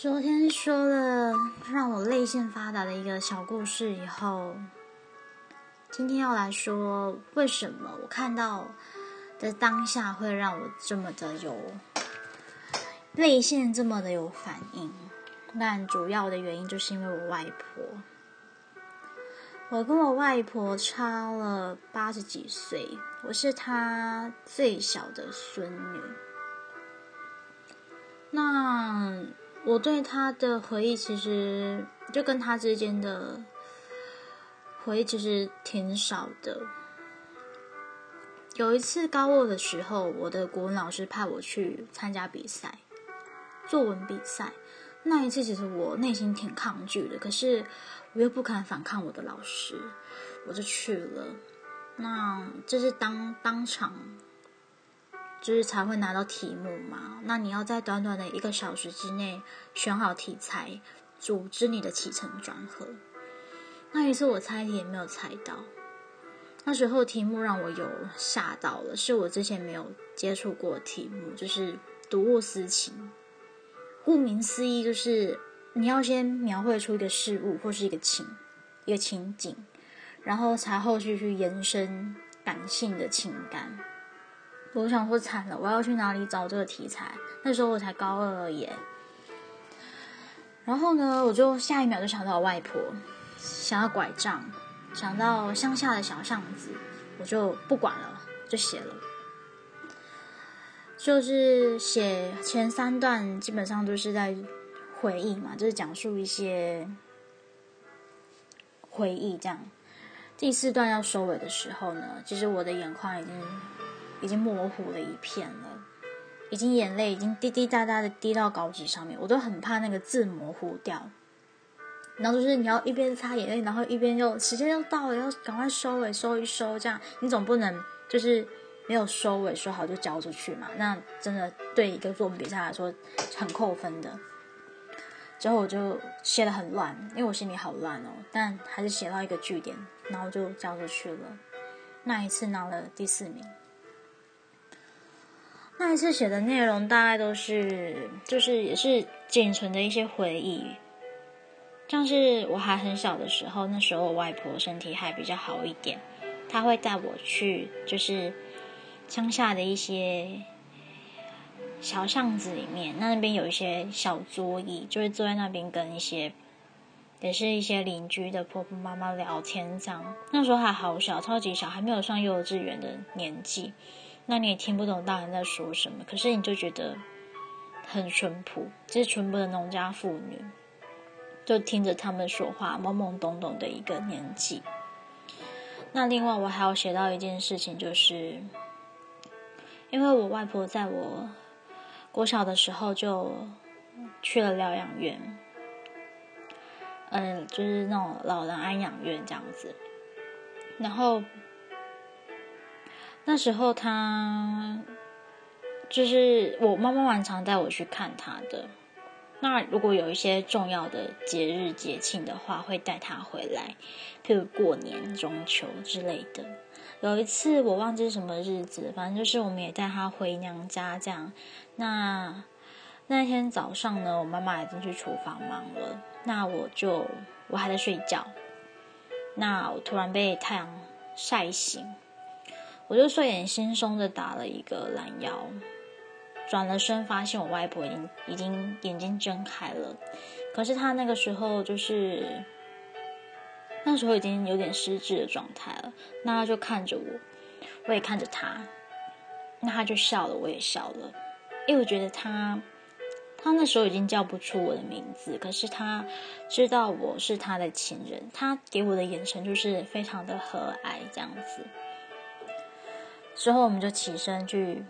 昨天说了让我泪腺发达的一个小故事以后，今天要来说为什么我看到的当下会让我这么的有泪腺这么的有反应。但主要的原因就是因为我外婆，我跟我外婆差了八十几岁，我是她最小的孙女。那。我对他的回忆其实就跟他之间的回忆其实挺少的。有一次高二的时候，我的国文老师派我去参加比赛，作文比赛。那一次其实我内心挺抗拒的，可是我又不敢反抗我的老师，我就去了。那这是当当场。就是才会拿到题目嘛，那你要在短短的一个小时之内选好题材，组织你的起承转合。那一次我猜题也没有猜到，那时候题目让我有吓到了，是我之前没有接触过题目，就是读物思情。顾名思义，就是你要先描绘出一个事物或是一个情一个情景，然后才后续去延伸感性的情感。我想说惨了，我要去哪里找这个题材？那时候我才高二而已。然后呢，我就下一秒就想到外婆，想要拐杖，想到乡下的小巷子，我就不管了，就写了。就是写前三段基本上都是在回忆嘛，就是讲述一些回忆这样。第四段要收尾的时候呢，其实我的眼眶已经。已经模糊了一片了，已经眼泪已经滴滴答答的滴到稿纸上面，我都很怕那个字模糊掉。然后就是你要一边擦眼泪，然后一边又时间又到了，要赶快收尾收一收，这样你总不能就是没有收尾收好就交出去嘛？那真的对一个作文比赛来说很扣分的。之后我就写的很乱，因为我心里好乱哦，但还是写到一个句点，然后就交出去了。那一次拿了第四名。那一次写的内容大概都是，就是也是仅存的一些回忆，像是我还很小的时候，那时候我外婆身体还比较好一点，她会带我去，就是乡下的一些小巷子里面，那那边有一些小桌椅，就会坐在那边跟一些，也是一些邻居的婆婆妈妈聊天这样。那时候还好小，超级小，还没有上幼稚园的年纪。那你也听不懂大人在说什么，可是你就觉得很淳朴，就是淳朴的农家妇女，就听着他们说话，懵懵懂懂的一个年纪。那另外我还要写到一件事情，就是因为我外婆在我国小的时候就去了疗养院，嗯，就是那种老人安养院这样子，然后。那时候他就是我妈妈蛮常带我去看他的。那如果有一些重要的节日节庆的话，会带他回来，譬如过年、中秋之类的。有一次我忘记什么日子，反正就是我们也带他回娘家这样。那那天早上呢，我妈妈已经去厨房忙了，那我就我还在睡觉。那我突然被太阳晒醒。我就睡眼惺忪的打了一个懒腰，转了身，发现我外婆已经已经眼睛睁开了，可是她那个时候就是那时候已经有点失智的状态了。那她就看着我，我也看着她，那她就笑了，我也笑了，因为我觉得她她那时候已经叫不出我的名字，可是她知道我是她的亲人，她给我的眼神就是非常的和蔼这样子。之后我们就起身去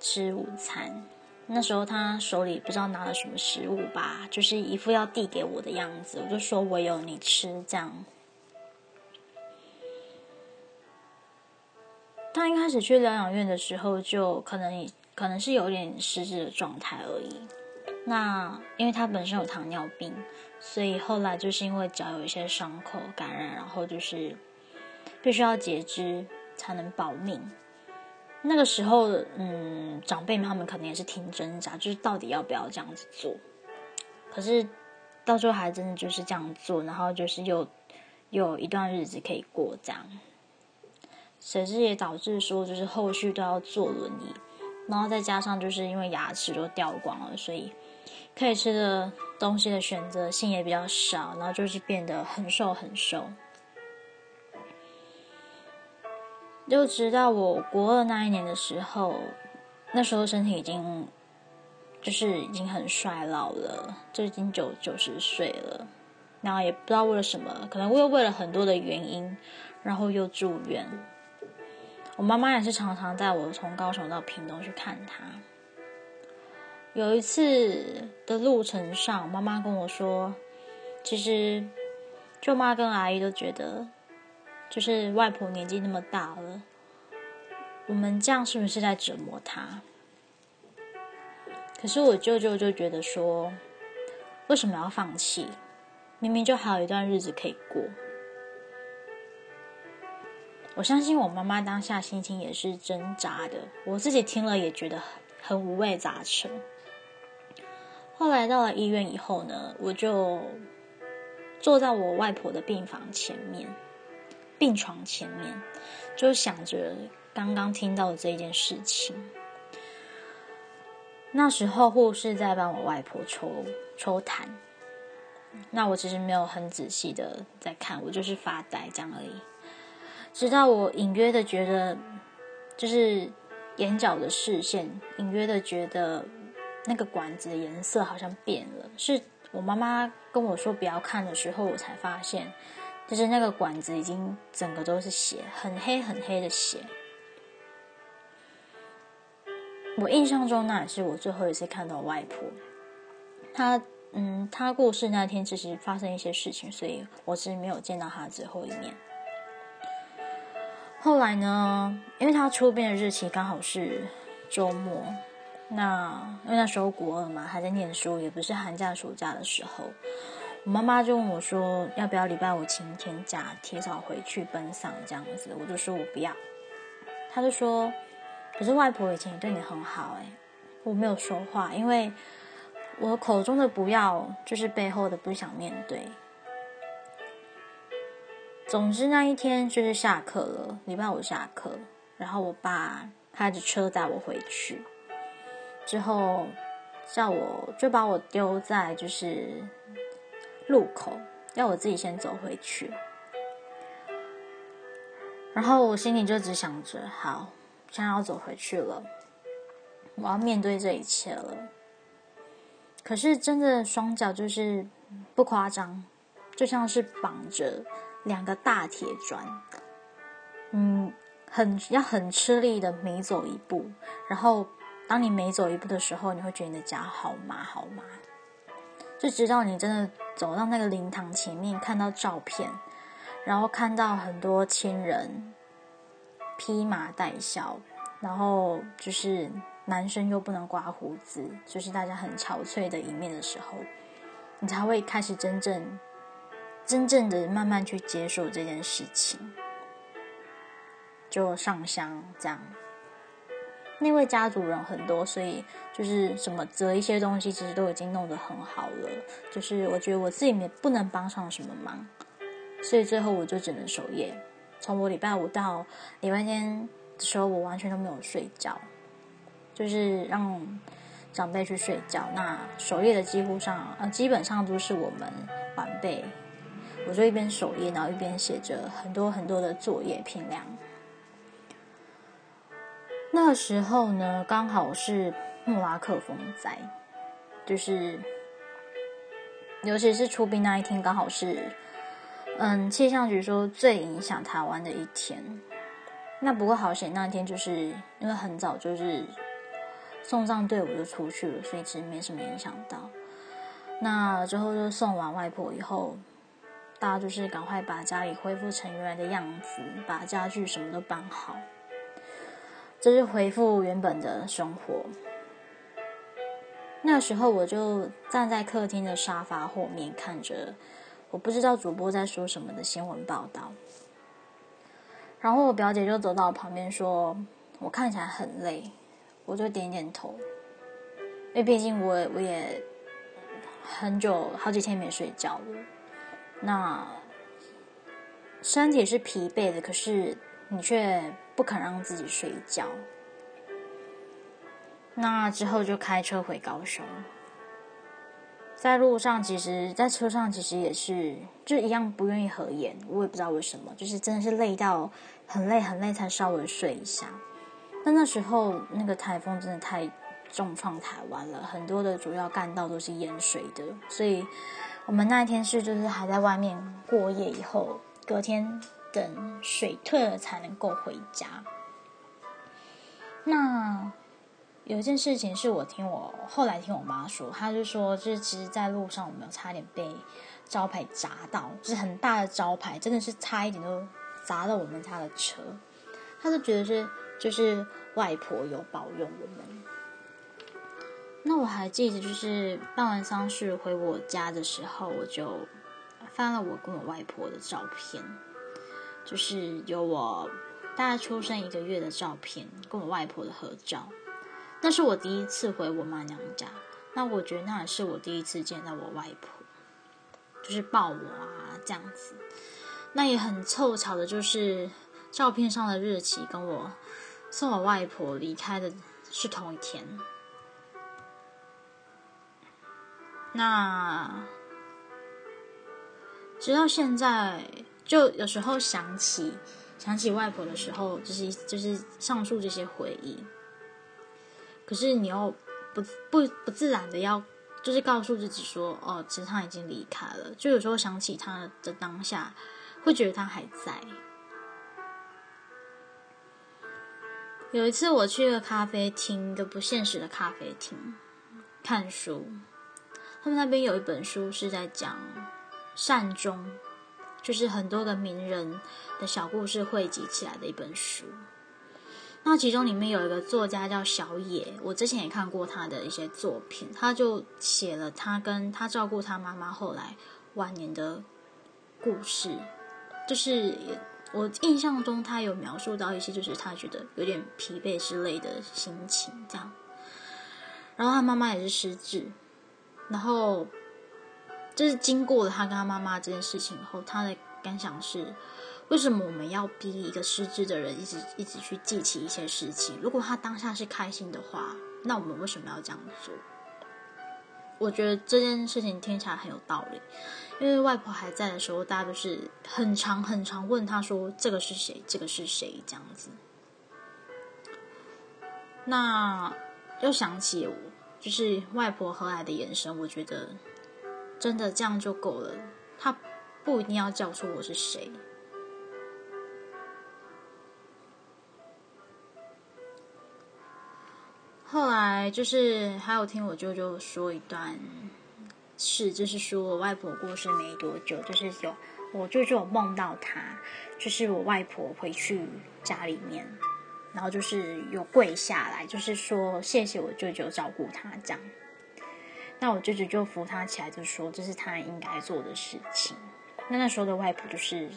吃午餐。那时候他手里不知道拿了什么食物吧，就是一副要递给我的样子。我就说我有你吃这样。他一开始去疗养院的时候，就可能可能是有点失智的状态而已。那因为他本身有糖尿病，所以后来就是因为脚有一些伤口感染，然后就是必须要截肢才能保命。那个时候，嗯，长辈们他们可能也是挺挣扎，就是到底要不要这样子做。可是到最后还真的就是这样做，然后就是又有一段日子可以过这样。甚至也导致说，就是后续都要坐轮椅，然后再加上就是因为牙齿都掉光了，所以可以吃的东西的选择性也比较少，然后就是变得很瘦很瘦。就直到我国二那一年的时候，那时候身体已经就是已经很衰老了，就已经九九十岁了，然后也不知道为了什么，可能又为了很多的原因，然后又住院。我妈妈也是常常带我从高雄到屏东去看她。有一次的路程上，妈妈跟我说：“其实舅妈跟阿姨都觉得，就是外婆年纪那么大了，我们这样是不是在折磨她？”可是我舅舅就觉得说：“为什么要放弃？明明就还有一段日子可以过。”我相信我妈妈当下心情也是挣扎的，我自己听了也觉得很五味杂陈。后来到了医院以后呢，我就坐在我外婆的病房前面，病床前面，就想着刚刚听到的这件事情。那时候护士在帮我外婆抽抽痰，那我其实没有很仔细的在看，我就是发呆这样而已。直到我隐约的觉得，就是眼角的视线隐约的觉得那个管子的颜色好像变了。是我妈妈跟我说不要看的时候，我才发现，就是那个管子已经整个都是血，很黑很黑的血。我印象中那也是我最后一次看到外婆。她嗯，她过世那天其实发生一些事情，所以我是没有见到她最后一面。后来呢？因为她出殡的日期刚好是周末，那因为那时候国二嘛，还在念书，也不是寒假暑假的时候，我妈妈就问我说：“要不要礼拜五请天假，提早回去奔丧这样子？”我就说我不要。他就说：“可是外婆以前也对你很好哎。”我没有说话，因为我口中的不要，就是背后的不想面对。总之那一天就是下课了，礼拜五下课，然后我爸开着车载我回去，之后叫我就把我丢在就是路口，要我自己先走回去。然后我心里就只想着，好，现在要走回去了，我要面对这一切了。可是真的双脚就是不夸张，就像是绑着。两个大铁砖，嗯，很要很吃力的每走一步，然后当你每走一步的时候，你会觉得你的脚好麻好麻，就直到你真的走到那个灵堂前面，看到照片，然后看到很多亲人披麻戴孝，然后就是男生又不能刮胡子，就是大家很憔悴的一面的时候，你才会开始真正。真正的慢慢去接受这件事情，就上香这样。那位家族人很多，所以就是什么折一些东西，其实都已经弄得很好了。就是我觉得我自己也不能帮上什么忙，所以最后我就只能守夜。从我礼拜五到礼拜天的时候，我完全都没有睡觉，就是让长辈去睡觉。那守夜的几乎上呃，基本上都是我们晚辈。我就一边守夜，然后一边写着很多很多的作业评量。那时候呢，刚好是莫拉克风灾，就是尤其是出殡那一天，刚好是嗯气象局说最影响台湾的一天。那不过好险，那天就是因为很早就是送葬队伍就出去了，所以其实没什么影响到。那之后就送完外婆以后。大家就是赶快把家里恢复成原来的样子，把家具什么都搬好，这是恢复原本的生活。那时候我就站在客厅的沙发后面看着，我不知道主播在说什么的新闻报道。然后我表姐就走到我旁边说：“我看起来很累。”我就点点头，因为毕竟我我也很久好几天没睡觉了，那身体是疲惫的，可是你却不肯让自己睡觉。那之后就开车回高雄，在路上其实，在车上其实也是就一样不愿意合眼，我也不知道为什么，就是真的是累到很累很累才稍微睡一下。但那时候那个台风真的太重创台湾了，很多的主要干道都是淹水的，所以我们那一天是就是还在外面过夜，以后隔天等水退了才能够回家。那。有一件事情是我听我后来听我妈说，她就说，就是其实，在路上我们有差点被招牌砸到，就是很大的招牌，真的是差一点都砸到我们家的车。她就觉得是，就是外婆有保佑我们。那我还记得，就是办完丧事回我家的时候，我就翻了我跟我外婆的照片，就是有我大概出生一个月的照片，跟我外婆的合照。那是我第一次回我妈娘家，那我觉得那也是我第一次见到我外婆，就是抱我啊这样子。那也很凑巧的，就是照片上的日期跟我送我外婆离开的是同一天。那直到现在，就有时候想起想起外婆的时候，就是就是上述这些回忆。可是你又不不不自然的要，就是告诉自己说，哦，其实他已经离开了。就有时候想起他的当下，会觉得他还在。有一次我去了咖啡厅，一个不现实的咖啡厅看书，他们那边有一本书是在讲善终，就是很多个名人的小故事汇集起来的一本书。那其中里面有一个作家叫小野，我之前也看过他的一些作品，他就写了他跟他照顾他妈妈后来晚年的故事，就是我印象中他有描述到一些，就是他觉得有点疲惫之类的心情这样。然后他妈妈也是失智，然后就是经过了他跟他妈妈这件事情后，他的感想是。为什么我们要逼一个失智的人一直一直去记起一些事情？如果他当下是开心的话，那我们为什么要这样做？我觉得这件事情听起来很有道理，因为外婆还在的时候，大家都是很长很长问他说：“这个是谁？这个是谁？”这样子。那又想起我，就是外婆和蔼的眼神，我觉得真的这样就够了。他不一定要叫出我是谁。后来就是还有听我舅舅说一段事，就是说我外婆过世没多久，就是有我舅舅梦到他，就是我外婆回去家里面，然后就是有跪下来，就是说谢谢我舅舅照顾他这样。那我舅舅就扶他起来，就说这是他应该做的事情。那那时候的外婆就是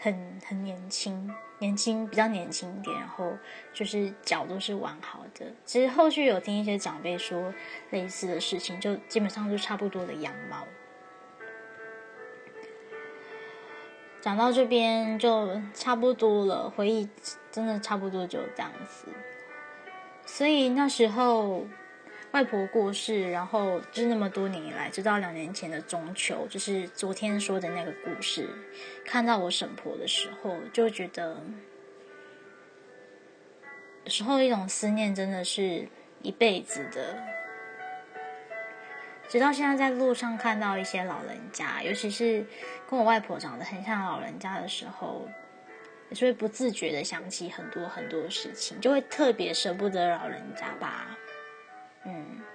很很年轻。年轻比较年轻一点，然后就是脚都是完好的。其实后续有听一些长辈说类似的事情，就基本上就差不多的样貌。讲到这边就差不多了，回忆真的差不多就这样子。所以那时候。外婆过世，然后就是那么多年以来，直到两年前的中秋，就是昨天说的那个故事，看到我婶婆的时候，就觉得有时候一种思念真的是一辈子的。直到现在在路上看到一些老人家，尤其是跟我外婆长得很像老人家的时候，也是会不自觉的想起很多很多事情，就会特别舍不得老人家吧。嗯，